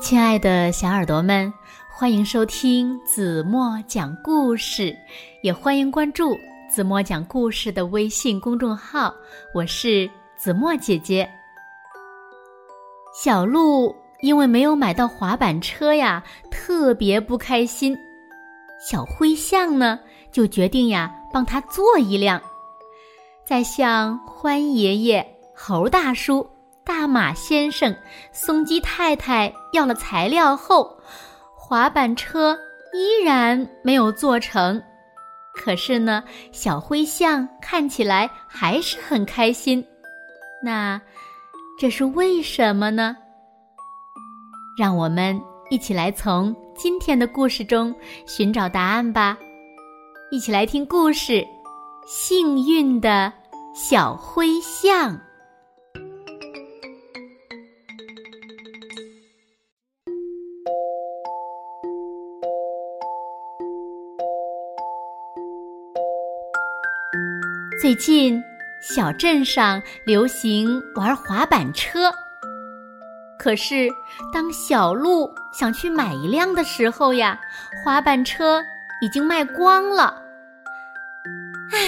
亲爱的小耳朵们，欢迎收听子墨讲故事，也欢迎关注子墨讲故事的微信公众号。我是子墨姐姐。小鹿因为没有买到滑板车呀，特别不开心。小灰象呢，就决定呀，帮他做一辆。在向欢爷爷、猴大叔。大马先生、松鸡太太要了材料后，滑板车依然没有做成。可是呢，小灰象看起来还是很开心。那这是为什么呢？让我们一起来从今天的故事中寻找答案吧。一起来听故事《幸运的小灰象》。最近，小镇上流行玩滑板车。可是，当小鹿想去买一辆的时候呀，滑板车已经卖光了。唉，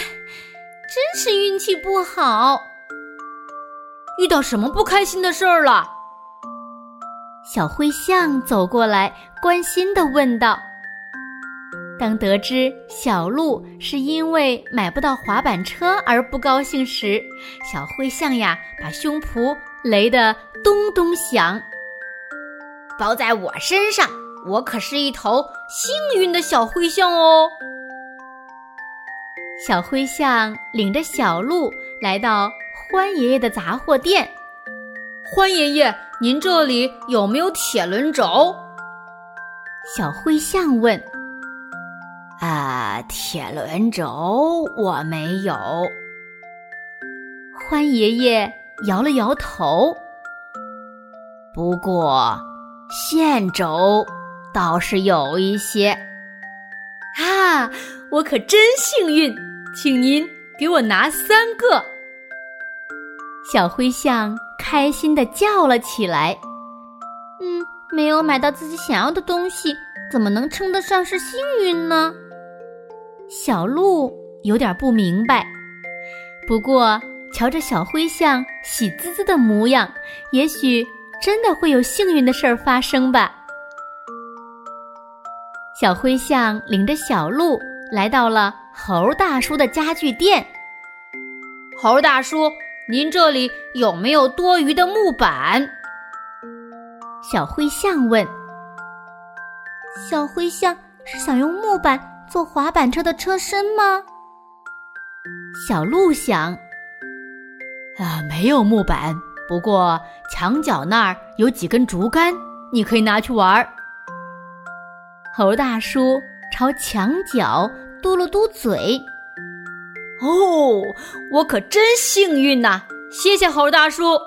真是运气不好！遇到什么不开心的事儿了？小灰象走过来，关心的问道。当得知小鹿是因为买不到滑板车而不高兴时，小灰象呀把胸脯擂得咚咚响。包在我身上，我可是一头幸运的小灰象哦。小灰象领着小鹿来到欢爷爷的杂货店。欢爷爷，您这里有没有铁轮轴？小灰象问。啊，铁轮轴我没有。欢爷爷摇了摇头。不过线轴倒是有一些。啊，我可真幸运，请您给我拿三个。小灰象开心的叫了起来。嗯，没有买到自己想要的东西，怎么能称得上是幸运呢？小鹿有点不明白，不过瞧着小灰象喜滋滋的模样，也许真的会有幸运的事儿发生吧。小灰象领着小鹿来到了猴大叔的家具店。猴大叔，您这里有没有多余的木板？小灰象问。小灰象是想用木板。坐滑板车的车身吗？小鹿想。啊，没有木板，不过墙角那儿有几根竹竿，你可以拿去玩儿。猴大叔朝墙角嘟了嘟嘴。哦，我可真幸运呐！谢谢猴大叔。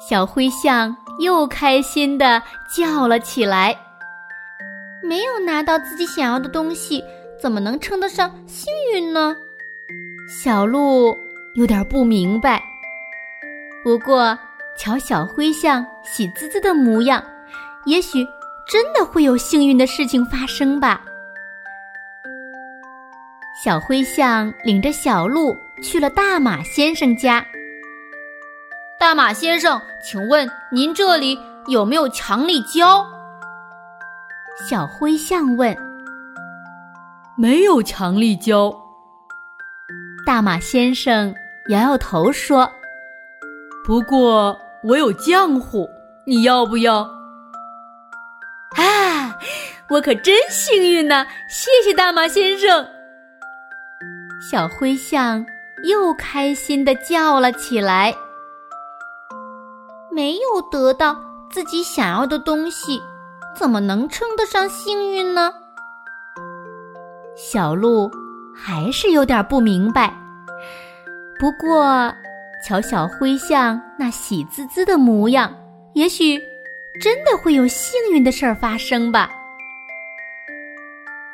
小灰象又开心的叫了起来。没有拿到自己想要的东西，怎么能称得上幸运呢？小鹿有点不明白。不过，瞧小灰象喜滋滋的模样，也许真的会有幸运的事情发生吧。小灰象领着小鹿去了大马先生家。大马先生，请问您这里有没有强力胶？小灰象问：“没有强力胶。”大马先生摇摇头说：“不过我有浆糊，你要不要？”啊，我可真幸运呢！谢谢大马先生。小灰象又开心的叫了起来：“没有得到自己想要的东西。”怎么能称得上幸运呢？小鹿还是有点不明白。不过，瞧小灰象那喜滋滋的模样，也许真的会有幸运的事儿发生吧。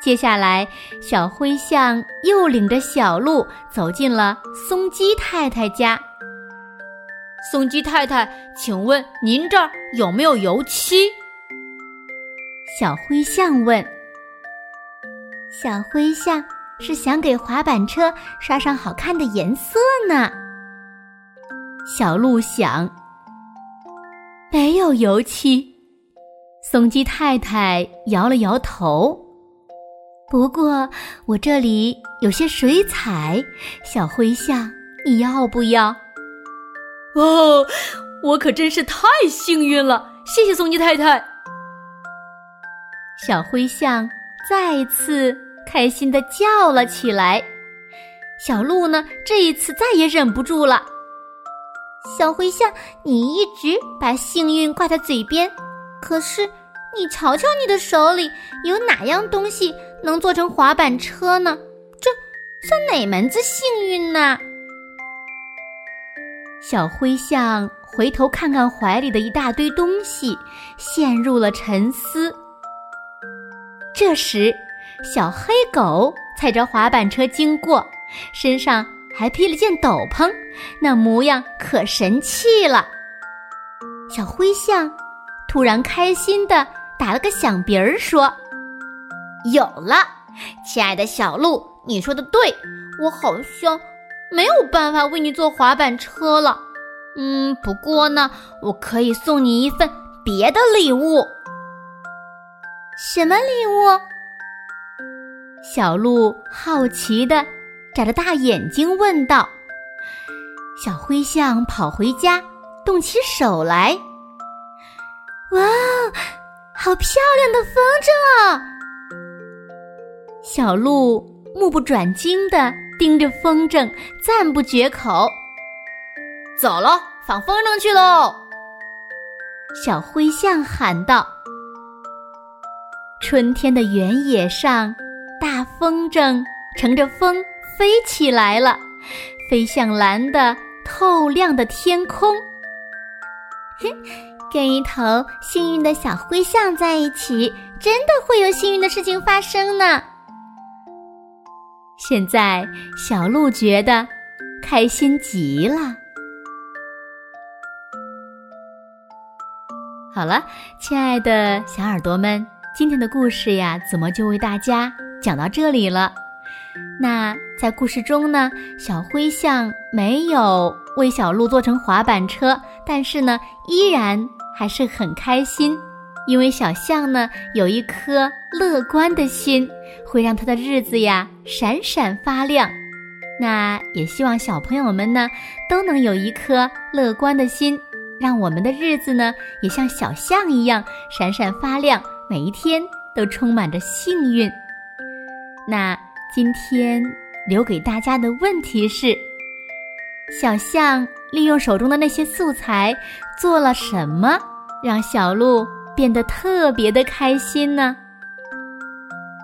接下来，小灰象又领着小鹿走进了松鸡太太家。松鸡太太，请问您这儿有没有油漆？小灰象问：“小灰象是想给滑板车刷上好看的颜色呢？”小鹿想：“没有油漆。”松鸡太太摇了摇头。不过我这里有些水彩，小灰象，你要不要？哦，我可真是太幸运了！谢谢松鸡太太。小灰象再次开心的叫了起来。小鹿呢，这一次再也忍不住了。小灰象，你一直把幸运挂在嘴边，可是你瞧瞧你的手里有哪样东西？能做成滑板车呢？这算哪门子幸运呢？小灰象回头看看怀里的一大堆东西，陷入了沉思。这时，小黑狗踩着滑板车经过，身上还披了件斗篷，那模样可神气了。小灰象突然开心的打了个响鼻儿，说。有了，亲爱的小鹿，你说的对，我好像没有办法为你做滑板车了。嗯，不过呢，我可以送你一份别的礼物。什么礼物？小鹿好奇的眨着大眼睛问道。小灰象跑回家，动起手来。哇，好漂亮的风筝啊！小鹿目不转睛的盯着风筝，赞不绝口。走了，放风筝去喽！小灰象喊道。春天的原野上，大风筝乘着风飞起来了，飞向蓝的透亮的天空。哼，跟一头幸运的小灰象在一起，真的会有幸运的事情发生呢。现在，小鹿觉得开心极了。好了，亲爱的小耳朵们，今天的故事呀，怎么就为大家讲到这里了。那在故事中呢，小灰象没有为小鹿做成滑板车，但是呢，依然还是很开心。因为小象呢有一颗乐观的心，会让他的日子呀闪闪发亮。那也希望小朋友们呢都能有一颗乐观的心，让我们的日子呢也像小象一样闪闪发亮，每一天都充满着幸运。那今天留给大家的问题是：小象利用手中的那些素材做了什么，让小鹿？变得特别的开心呢。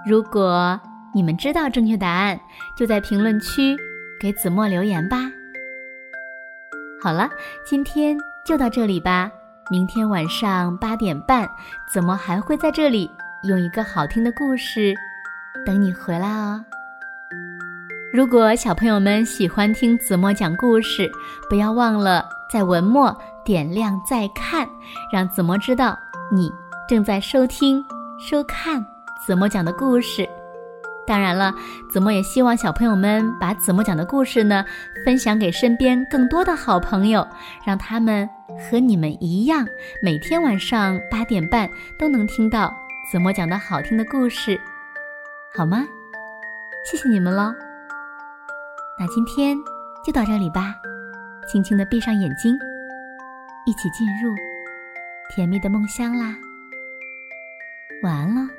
如果你们知道正确答案，就在评论区给子墨留言吧。好了，今天就到这里吧。明天晚上八点半，子墨还会在这里用一个好听的故事等你回来哦。如果小朋友们喜欢听子墨讲故事，不要忘了在文末点亮再看，让子墨知道。你正在收听、收看子墨讲的故事。当然了，子墨也希望小朋友们把子墨讲的故事呢分享给身边更多的好朋友，让他们和你们一样，每天晚上八点半都能听到子墨讲的好听的故事，好吗？谢谢你们喽。那今天就到这里吧，轻轻的闭上眼睛，一起进入。甜蜜的梦乡啦，晚安喽。